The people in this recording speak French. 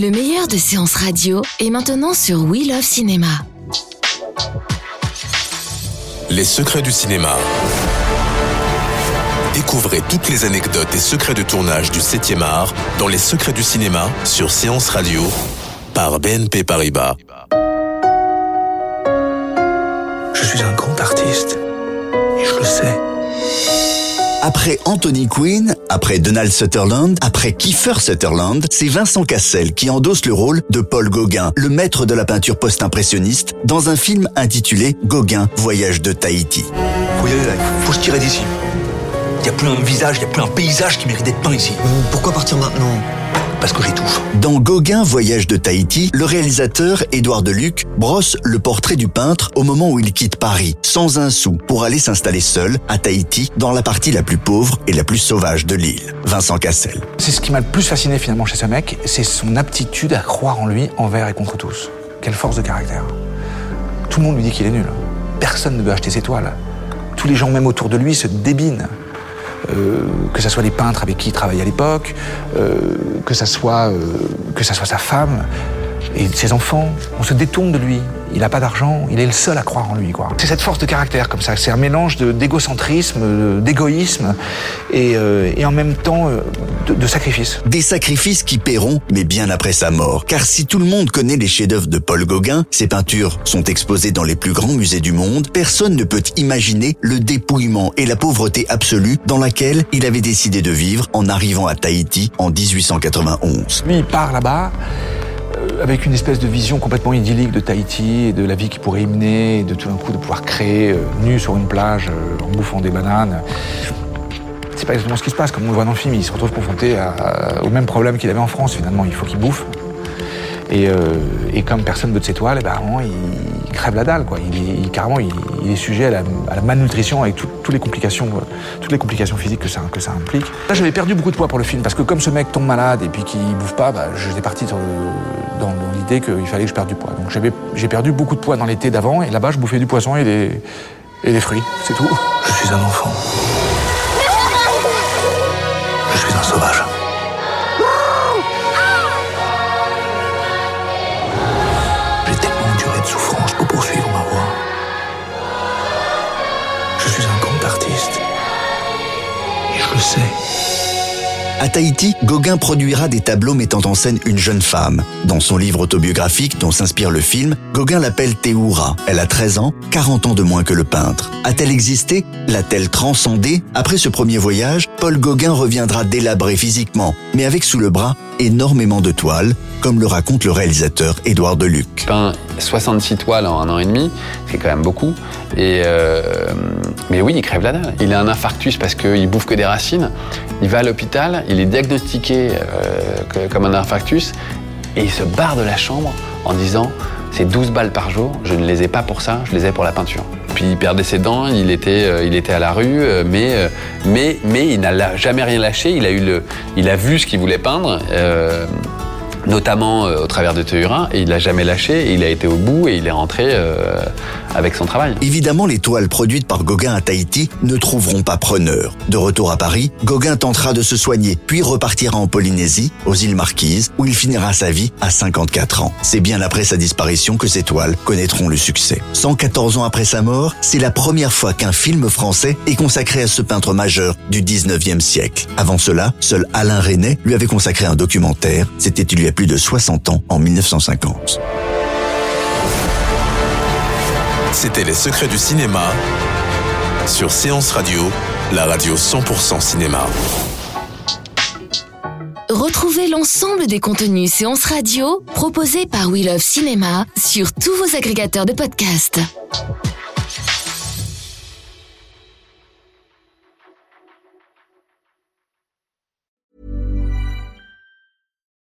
Le meilleur de séances radio est maintenant sur We Love Cinéma. Les secrets du cinéma. Découvrez toutes les anecdotes et secrets de tournage du 7e art dans Les secrets du cinéma sur Séance Radio par BNP Paribas. Je suis un grand artiste et je le sais. Après Anthony Quinn, après Donald Sutherland, après Kiefer Sutherland, c'est Vincent Cassel qui endosse le rôle de Paul Gauguin, le maître de la peinture post-impressionniste, dans un film intitulé Gauguin, voyage de Tahiti. Faut y aller là, il faut se tirer d'ici. Il n'y a plus un visage, il n'y a plus un paysage qui mérite d'être peint ici. Pourquoi partir maintenant? Parce que j'étouffe. Dans Gauguin, voyage de Tahiti, le réalisateur Édouard Deluc brosse le portrait du peintre au moment où il quitte Paris, sans un sou, pour aller s'installer seul à Tahiti, dans la partie la plus pauvre et la plus sauvage de l'île. Vincent Cassel. C'est ce qui m'a le plus fasciné finalement chez ce mec, c'est son aptitude à croire en lui envers et contre tous. Quelle force de caractère. Tout le monde lui dit qu'il est nul. Personne ne veut acheter ses toiles. Tous les gens même autour de lui se débinent. Euh, que ce soit les peintres avec qui il travaillait à l'époque, euh, que ça soit euh, soit sa femme et ses enfants. On se détourne de lui. Il n'a pas d'argent. Il est le seul à croire en lui. quoi. C'est cette force de caractère comme ça. C'est un mélange de- d'égocentrisme, d'égoïsme et, euh, et en même temps euh, de, de sacrifice. Des sacrifices qui paieront, mais bien après sa mort. Car si tout le monde connaît les chefs-d'œuvre de Paul Gauguin, ses peintures sont exposées dans les plus grands musées du monde, personne ne peut imaginer le dépouillement et la pauvreté absolue dans laquelle il avait décidé de vivre en arrivant à Tahiti en 1891. Lui, il part là-bas avec une espèce de vision complètement idyllique de Tahiti et de la vie qu'il pourrait y mener, et de tout d'un coup de pouvoir créer euh, nu sur une plage euh, en bouffant des bananes. C'est pas exactement ce qui se passe, comme on le voit dans le film. Il se retrouve confronté à- au même problème qu'il avait en France, finalement. Il faut qu'il bouffe. Et, euh, comme personne veut de ses toiles, eh ben, il crève la. Quoi. Il, carrément, il, est sujet à la, malnutrition avec les complications, euh, toutes les complications physiques que ça, que ça implique. Là, j'avais perdu beaucoup de poids pour le film parce que comme ce mec tombe malade et puis qu'il bouffe pas, bah, j'étais parti dans, l'idée qu'il fallait que je perde du poids. Donc j'ai perdu beaucoup de poids dans l'été d'avant et là-bas, je bouffais du poisson et des, et des fruits. C'est tout. Je suis un enfant. Je suis un sauvage. À Tahiti, Gauguin produira des tableaux mettant en scène une jeune femme. Dans son livre autobiographique dont s'inspire le film, Gauguin l'appelle Théoura. Elle a 13 ans, 40 ans de moins que le peintre. A-t-elle existé? L'a-t-elle transcendé? Après ce premier voyage, Paul Gauguin reviendra délabré physiquement, mais avec sous le bras énormément de toiles, comme le raconte le réalisateur Édouard Deluc. peint 66 toiles en un an et demi, c'est quand même beaucoup. Et euh, mais oui, il crève la dalle. Il a un infarctus parce qu'il bouffe que des racines. Il va à l'hôpital, il est diagnostiqué euh, comme un infarctus et il se barre de la chambre en disant c'est 12 balles par jour, je ne les ai pas pour ça, je les ai pour la peinture. Puis il perdait ses dents, il était, euh, à la rue, euh, mais, mais, mais il n'a jamais rien lâché. Il a vu ce qu'il voulait peindre. Notamment euh, au travers de Théurin, et il n'a jamais lâché, il a été au bout, et il est rentré euh, avec son travail. Évidemment, les toiles produites par Gauguin à Tahiti ne trouveront pas preneur. De retour à Paris, Gauguin tentera de se soigner, puis repartira en Polynésie, aux îles Marquises, où il finira sa vie à 54 ans. C'est bien après sa disparition que ces toiles connaîtront le succès. 114 ans après sa mort, c'est la première fois qu'un film français est consacré à ce peintre majeur du 19e siècle. Avant cela, seul Alain Resnais lui avait consacré un documentaire. C'était plus de 60 ans, en 1950. C'était Les Secrets du cinéma sur Séance Radio, la radio 100% cinéma. Retrouvez l'ensemble des contenus séances radio proposés par We Love Cinéma sur tous vos agrégateurs de podcasts.